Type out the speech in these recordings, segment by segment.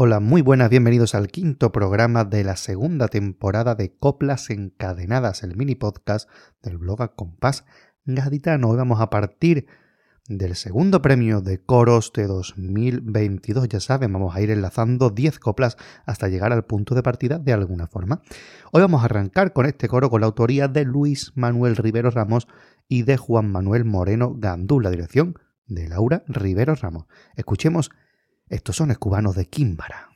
Hola, muy buenas, bienvenidos al quinto programa de la segunda temporada de Coplas Encadenadas, el mini podcast del blog Compás Gaditano. Hoy vamos a partir del segundo premio de coros de 2022. Ya saben, vamos a ir enlazando 10 coplas hasta llegar al punto de partida de alguna forma. Hoy vamos a arrancar con este coro con la autoría de Luis Manuel Rivero Ramos y de Juan Manuel Moreno Gandú, la dirección de Laura Rivero Ramos. Escuchemos estos son cubanos de Químbara.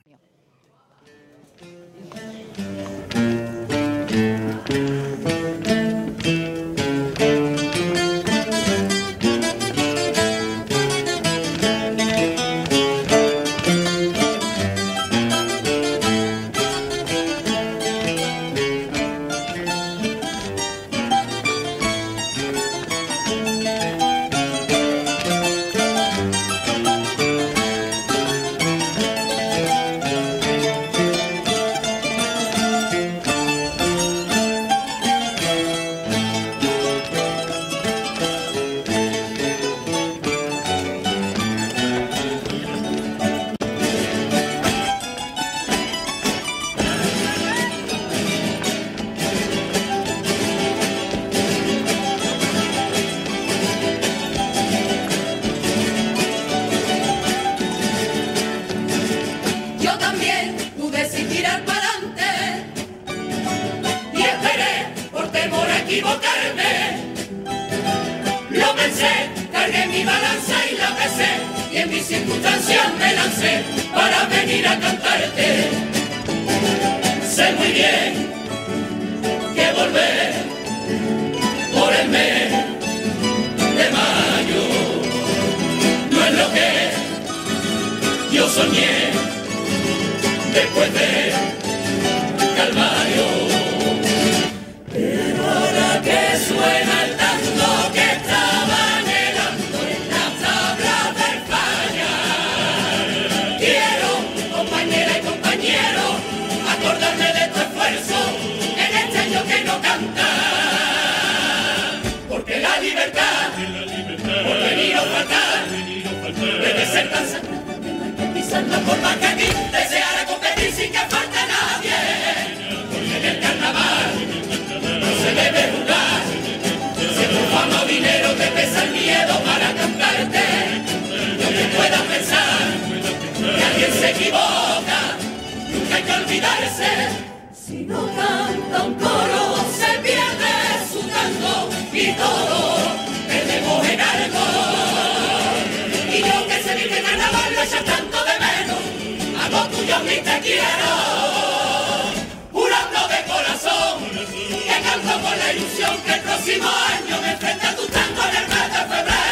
equivocarme. Lo pensé, cargué mi balanza y la pesé, y en mis circunstancias me lancé para venir a cantarte. Sé muy bien que volver por el mes de mayo no es lo que yo soñé después de Calvario. En tanto que traba el antol, la traba de España. Quiero compañera y compañero acordarme de tu esfuerzo, en el engaño que no canta, porque la libertad, por venir a parar debe ser tan santa y santa por la que. nadie se equivoca, nunca hay que olvidarse. Si no canta un coro, se pierde su canto y todo perdemos en algo. Y yo que se vive carnaval, lo echo tanto de menos, hago tuyo ni te quiero. Jurando de corazón, que canto con la ilusión que el próximo año me enfrenta a tu tango en el mes de febrero.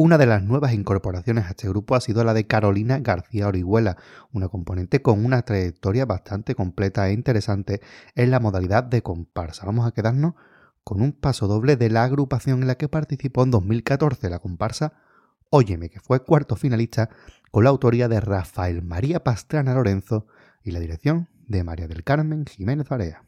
Una de las nuevas incorporaciones a este grupo ha sido la de Carolina García Orihuela, una componente con una trayectoria bastante completa e interesante en la modalidad de comparsa. Vamos a quedarnos con un paso doble de la agrupación en la que participó en 2014 la comparsa Óyeme, que fue cuarto finalista con la autoría de Rafael María Pastrana Lorenzo y la dirección de María del Carmen Jiménez Varea.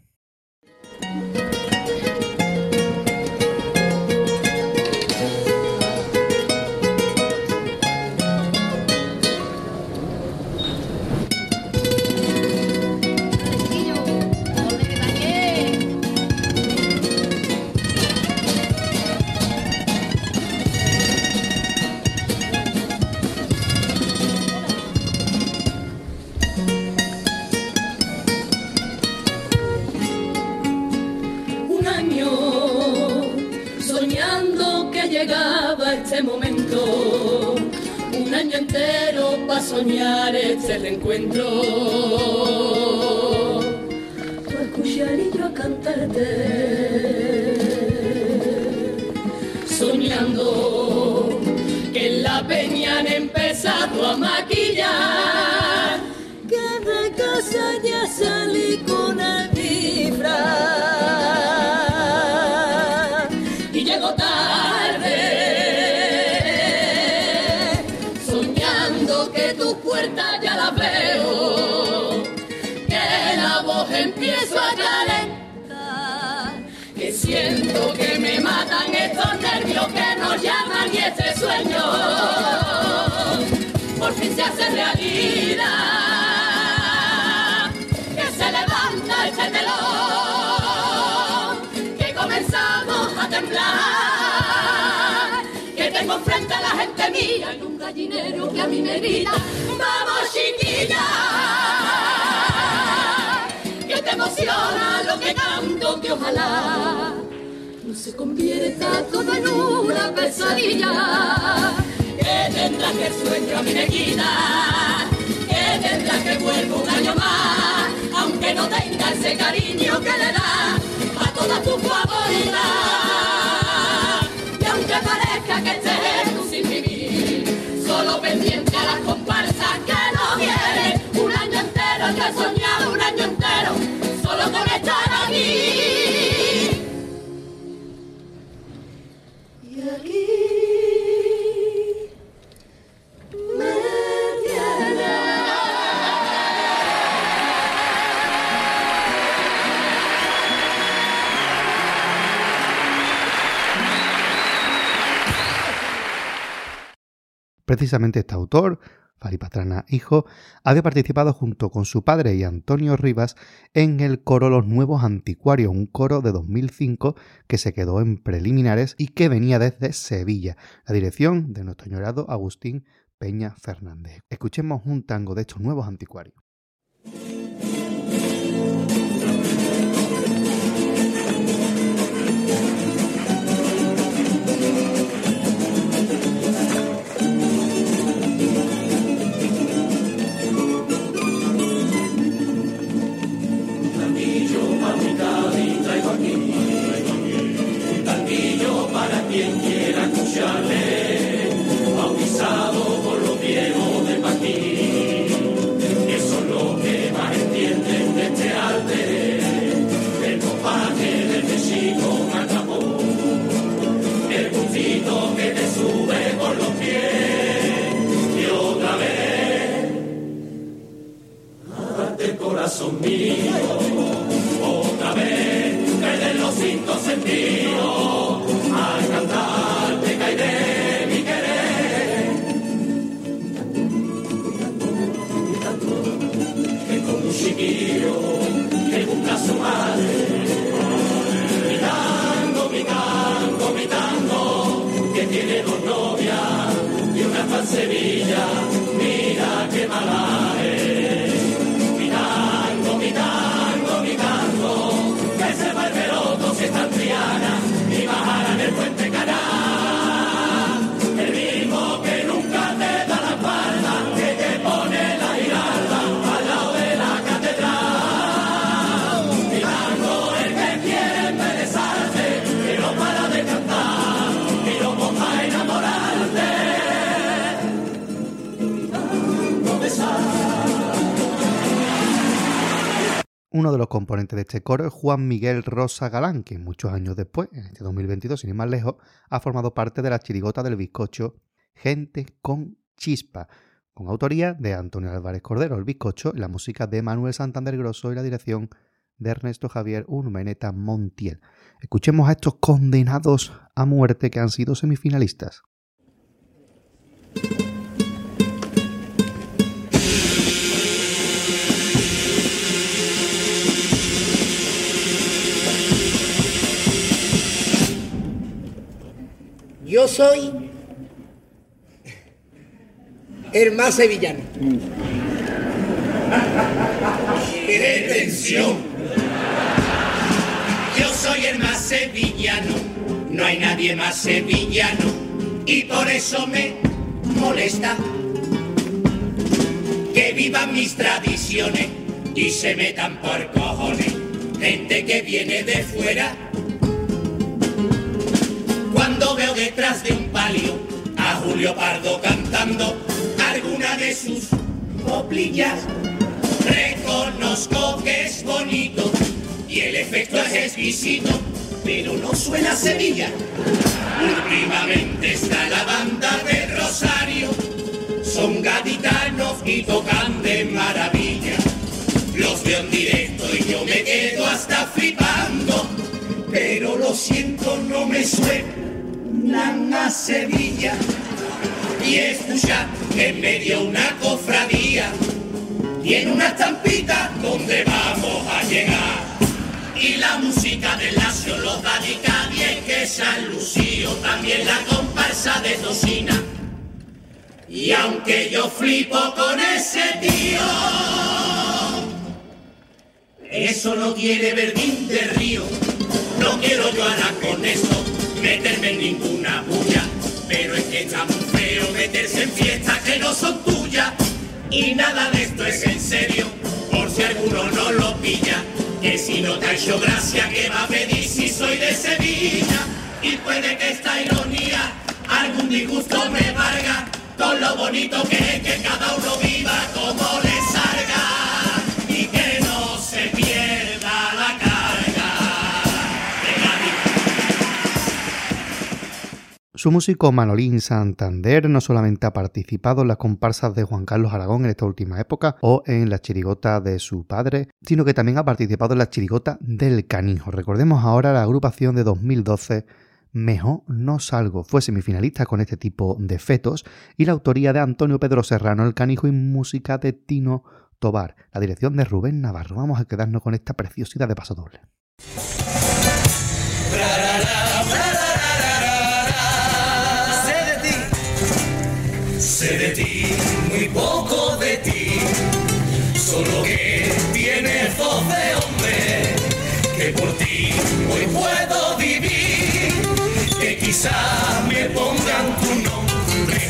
Soñar este reencuentro. a escuchar y yo a cantarte. Soñando que en la peña han empezado a maquillar. Que nos llaman y este sueño por fin se hace realidad. Que se levanta este telón, que comenzamos a temblar. Que tengo frente a la gente mía y un gallinero que a mí me grita, vamos chiquilla. Que te emociona lo que canto, que ojalá no se convierta todo en una pesadilla. Que tendrá que el a mi me que tendrá que vuelva un año más, aunque no tenga ese cariño que le da a todas tus favoritas. Y aunque parezca que estés sin vivir, solo pendiente Precisamente este autor, Fari Pastrana hijo, había participado junto con su padre y Antonio Rivas en el coro Los Nuevos Anticuarios, un coro de 2005 que se quedó en preliminares y que venía desde Sevilla, la dirección de nuestro señorado Agustín Peña Fernández. Escuchemos un tango de estos nuevos anticuarios. Uno de los componentes de este coro es Juan Miguel Rosa Galán, que muchos años después, en este 2022, sin ir más lejos, ha formado parte de la chirigota del bizcocho Gente con Chispa, con autoría de Antonio Álvarez Cordero, el bizcocho, la música de Manuel Santander Grosso y la dirección de Ernesto Javier Urmeneta Montiel. Escuchemos a estos condenados a muerte que han sido semifinalistas. Yo soy el más sevillano. ¡Qué tensión! Yo soy el más sevillano, no hay nadie más sevillano y por eso me molesta que vivan mis tradiciones y se metan por cojones gente que viene de fuera detrás de un palio a Julio Pardo cantando alguna de sus coplillas, reconozco que es bonito y el efecto es exquisito, pero no suena a Sevilla. Últimamente está la banda de Rosario, son gaditanos y tocan de maravilla. Los veo en directo y yo me quedo hasta flipando, pero lo siento, no me suena unan a Sevilla y escucha que en medio una cofradía tiene una estampita donde vamos a llegar. Y la música del Lacio, los Dadicadi que San Lucio, también la comparsa de Tocina. Y aunque yo flipo con ese tío, eso no tiene verdín de río. No quiero yo ahora con eso meterme en ninguna bulla, pero es que está muy feo meterse en fiestas que no son tuyas. Y nada de esto es en serio, por si alguno no lo pilla. Que si no te ha hecho gracia, que va a pedir si soy de Sevilla? Y puede que esta ironía algún disgusto me valga, con lo bonito que es que cada uno viva Su músico Manolín Santander no solamente ha participado en las comparsas de Juan Carlos Aragón en esta última época o en la chirigota de su padre, sino que también ha participado en la chirigota del Canijo. Recordemos ahora la agrupación de 2012 Mejor no salgo. Fue semifinalista con este tipo de fetos y la autoría de Antonio Pedro Serrano, el canijo y música de Tino Tobar. La dirección de Rubén Navarro. Vamos a quedarnos con esta preciosidad de paso doble. Que tienes voz de hombre, que por ti hoy puedo vivir, que quizá me pongan tu nombre.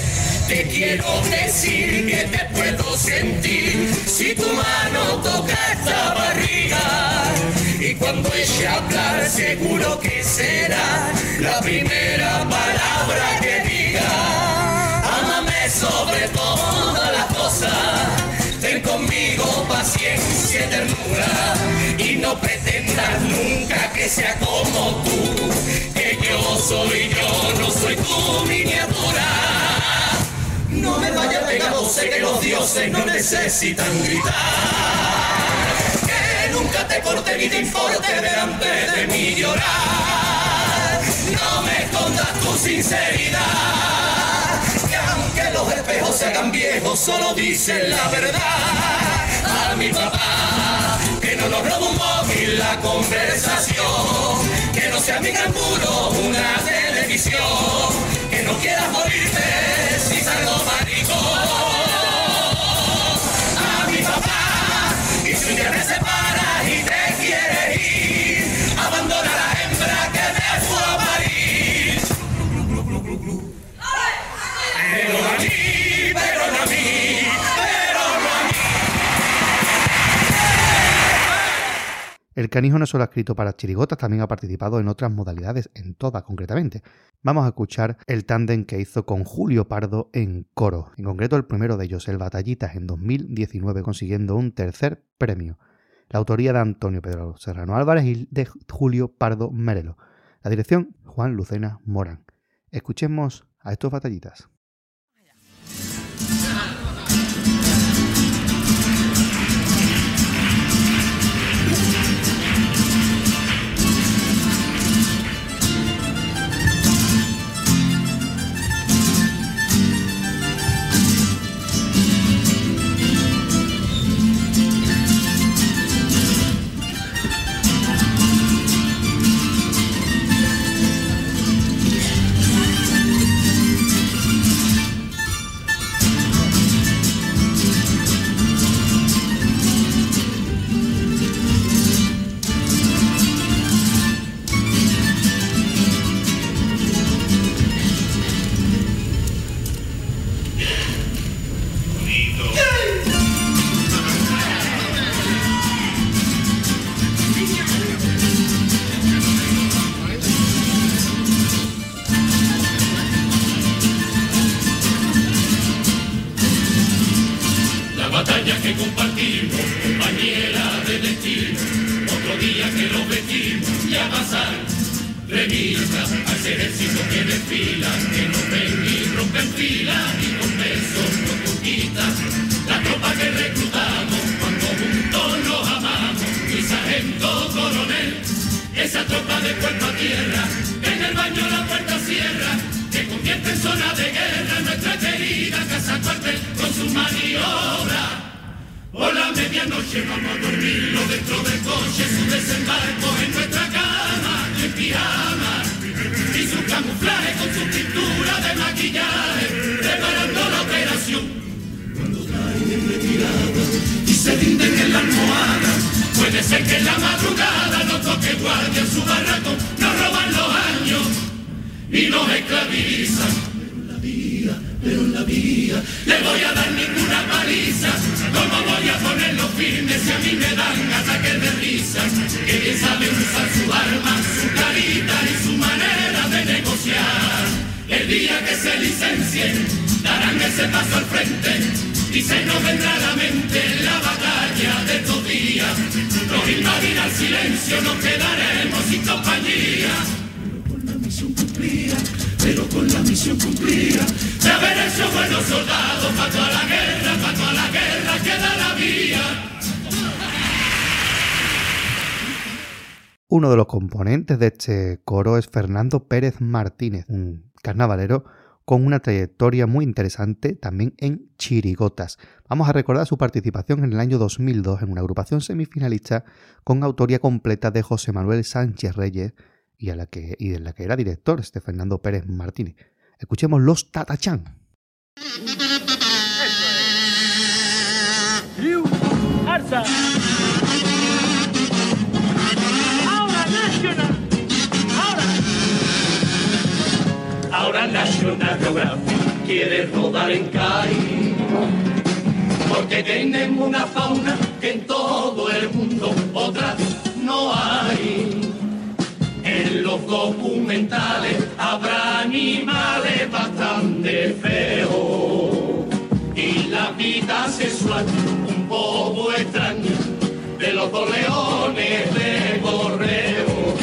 Te quiero decir que te puedo sentir si tu mano toca esta barriga. Y cuando eche a hablar seguro que será la primera palabra que diga. Ámame sobre todas las cosas. Conmigo paciencia y ternura. Y no pretendas nunca que sea como tú. Que yo soy yo, no soy tu miniatura. No me vaya a pegar, sé que los dioses no necesitan gritar. Que nunca te corte ni te importe delante de mí llorar. No me escondas tu sinceridad. Hagan viejos, solo dicen la verdad. A mi papá, que no nos roba un móvil la conversación. Que no sea mi gran muro una televisión. Que no quieras morirte El canijo no solo ha escrito para chirigotas, también ha participado en otras modalidades, en todas concretamente. Vamos a escuchar el tándem que hizo con Julio Pardo en coro, en concreto el primero de ellos, el Batallitas, en 2019, consiguiendo un tercer premio. La autoría de Antonio Pedro Serrano Álvarez y de Julio Pardo Merelo. La dirección, Juan Lucena Morán. Escuchemos a estos batallitas. Zona de guerra nuestra querida casa cuartel con su maniobra. Por la medianoche vamos a dormirlo dentro del coche, su desembarco en nuestra cama, en pijama, y su camuflaje con su pintura de maquillaje, preparando la operación. Cuando caen en retirada y se rinden en la almohada, puede ser que en la madrugada no toque guardia en su barraco, nos roban los años y nos esclavizan pero la vía le voy a dar ninguna paliza. ¿Cómo voy a poner los firmes si a mí me dan ataques de risa? Que bien sabe usar su arma, su carita y su manera de negociar. El día que se licencien, darán ese paso al frente y se nos vendrá a la mente la batalla de estos días. Nos invadirá el silencio, nos quedaremos sin compañía. Pero con la misión cumplida, pero con la misión cumplida, de haber buenos soldados, para toda la guerra, para toda la guerra queda la vía. Uno de los componentes de este coro es Fernando Pérez Martínez, un carnavalero con una trayectoria muy interesante también en chirigotas. Vamos a recordar su participación en el año 2002 en una agrupación semifinalista con autoría completa de José Manuel Sánchez Reyes y, a la que, y de la que era director este Fernando Pérez Martínez. Escuchemos Los Tatachán. Ahora National Geographic quiere rodar en CAI porque tenemos una fauna que en todo el mundo otra no hay. Los documentales habrá animales bastante feos y la vida sexual un poco extraña de los dos leones de correo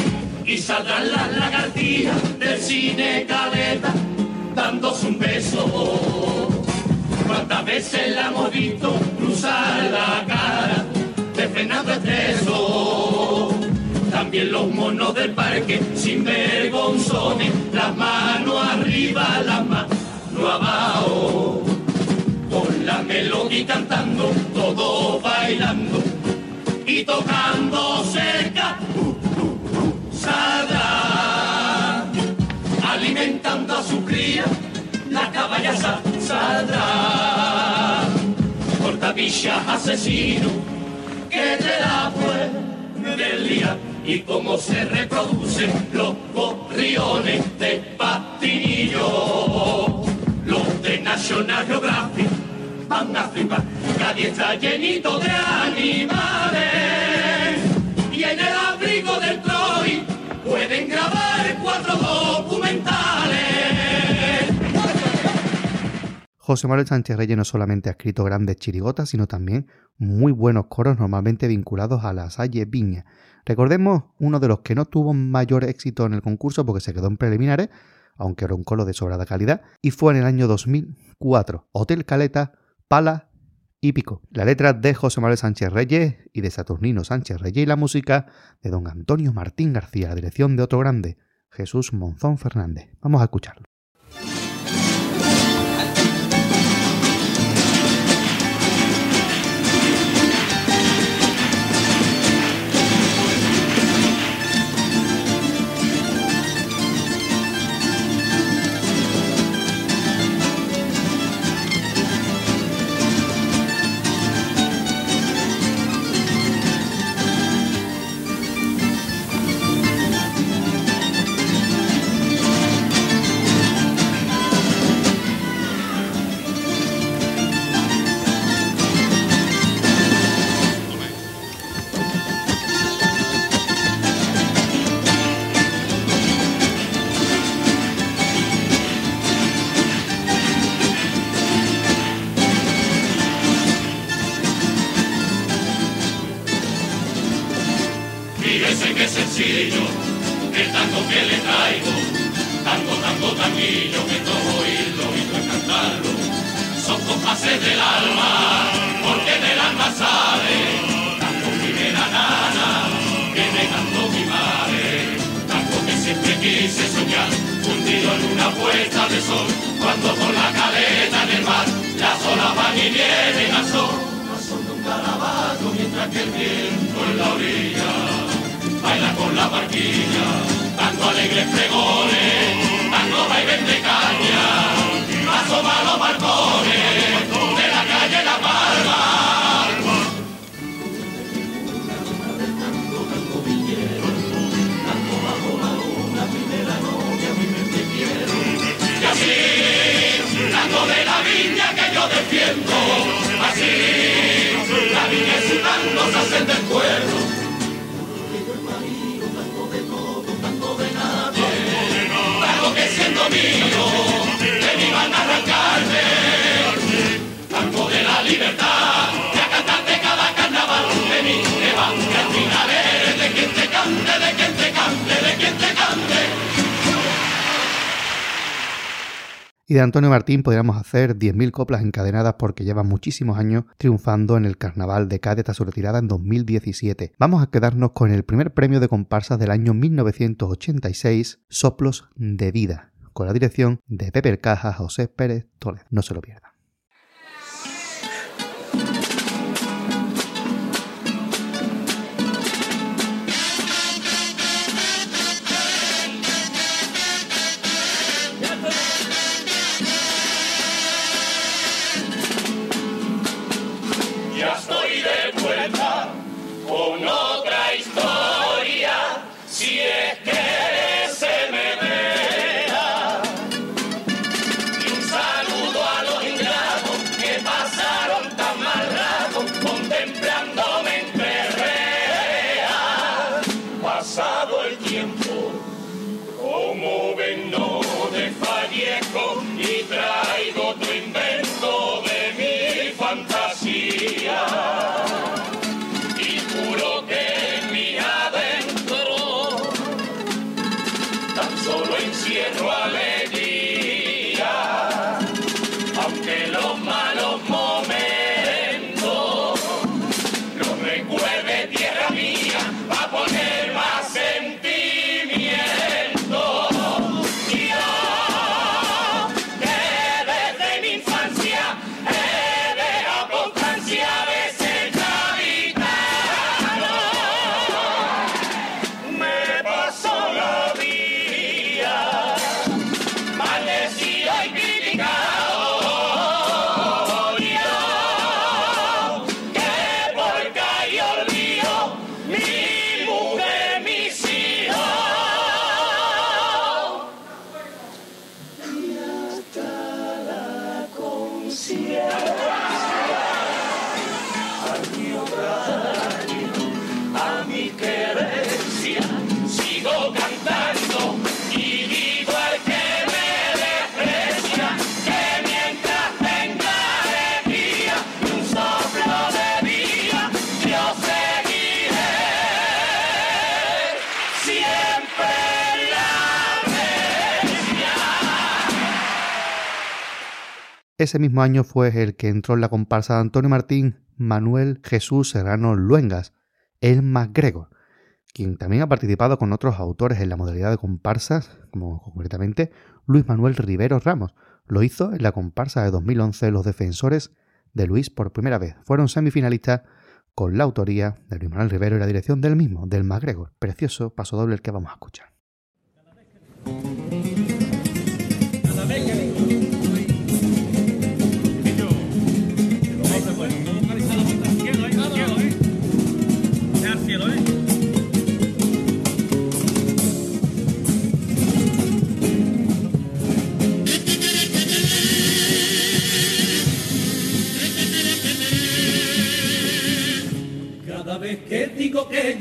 y saldrán las lagartijas del cine caleta dándose un beso. ¿Cuántas veces la hemos visto cruzar la cara de Fernando Estreso? También los monos del parque sin vergonzones, las manos arriba, las manos abajo. Con la melodía cantando, todo bailando y tocando cerca saldrá, alimentando a su cría, la caballaza saldrá. Cortavillas asesino, que te da pues del día y cómo se reproducen los gorriones de patinillo. Los de National Geographic van a flipar, nadie está llenito de animales y en el abrigo del Troy pueden grabar cuatro documentales. José Manuel Sánchez Reyes no solamente ha escrito grandes chirigotas, sino también muy buenos coros normalmente vinculados a la Salle Viña. Recordemos uno de los que no tuvo mayor éxito en el concurso porque se quedó en preliminares, aunque era un coro de sobrada calidad, y fue en el año 2004, Hotel Caleta, Pala y Pico. La letra de José Manuel Sánchez Reyes y de Saturnino Sánchez Reyes y la música de don Antonio Martín García, la dirección de otro grande, Jesús Monzón Fernández. Vamos a escucharlo. Sol, cuando por la caleta del mar las olas van y vienen al sol, al de un mientras que el viento en la orilla baila con la barquilla, dando alegres pregones, dando baile de caña, asoma los balcones que mío, van a arrancarme. Tango de la libertad, que a cantarte cada carnaval de mí que va, que al de quien te cante, de quien te cante, de quien te cante. Y de Antonio Martín podríamos hacer 10.000 coplas encadenadas porque lleva muchísimos años triunfando en el Carnaval de Cádiz hasta su retirada en 2017. Vamos a quedarnos con el primer premio de comparsas del año 1986, Soplos de Vida, con la dirección de Pepe Caja José Pérez Toledo. No se lo pierdan. Ese mismo año fue el que entró en la comparsa de Antonio Martín Manuel Jesús Serrano Luengas, el MacGregor, quien también ha participado con otros autores en la modalidad de comparsas, como concretamente Luis Manuel Rivero Ramos. Lo hizo en la comparsa de 2011 Los Defensores de Luis por primera vez. Fueron semifinalistas con la autoría de Luis Manuel Rivero y la dirección del mismo, del MacGregor. Precioso paso doble el que vamos a escuchar.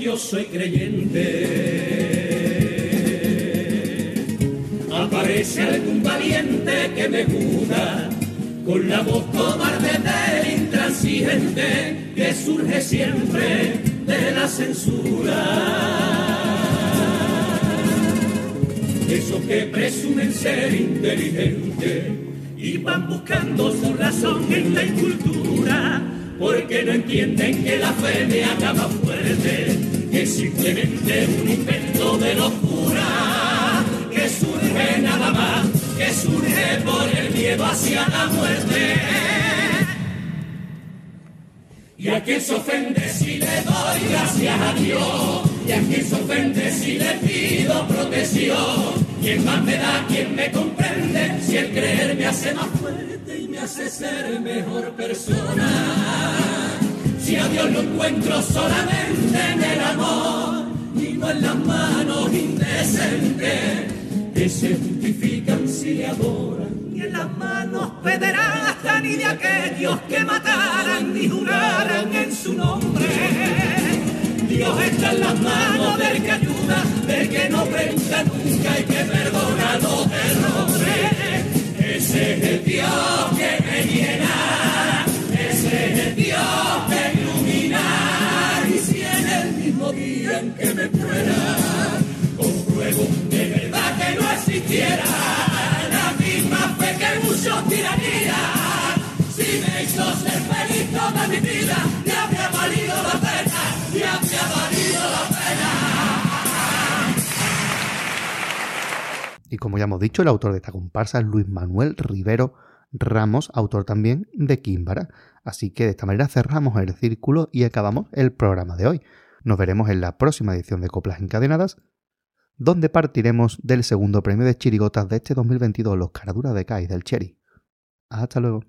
Yo soy creyente, aparece algún valiente que me jura con la voz cobarde del intransigente que surge siempre de la censura. Esos que presumen ser inteligentes y van buscando su razón en la incultura, porque no entienden que la fe me más fuerte, que simplemente un invento de locura. surge nada más, que surge por el miedo hacia la muerte. Y a quien se ofende si le doy gracias a Dios, y a quien se ofende si le pido protección. ¿Quién más me da, quién me comprende, si el creer me hace más fuerte y me hace ser mejor persona? Si a Dios lo encuentro solamente en el amor y no en las manos indecentes que se justifican si le adoran. Ni en las manos pederastas ni de aquellos que mataran ni juraran en su nombre. Dios está en las manos del que ayuda, del que no pregunta nunca y que perdona los errores. Ese es el Dios que me llena, que me muera, compruebo de verdad que no existiera la misma fe que muchos tiranían. Si me hizo ser feliz toda mi vida, ya habría valido la pena, ya habría valido la pena. Y como ya hemos dicho, el autor de esta comparsa es Luis Manuel Rivero Ramos, autor también de Químbara. Así que de esta manera cerramos el círculo y acabamos el programa de hoy. Nos veremos en la próxima edición de Coplas Encadenadas, donde partiremos del segundo premio de chirigotas de este 2022, los Caraduras de Kai del Cherry. Hasta luego.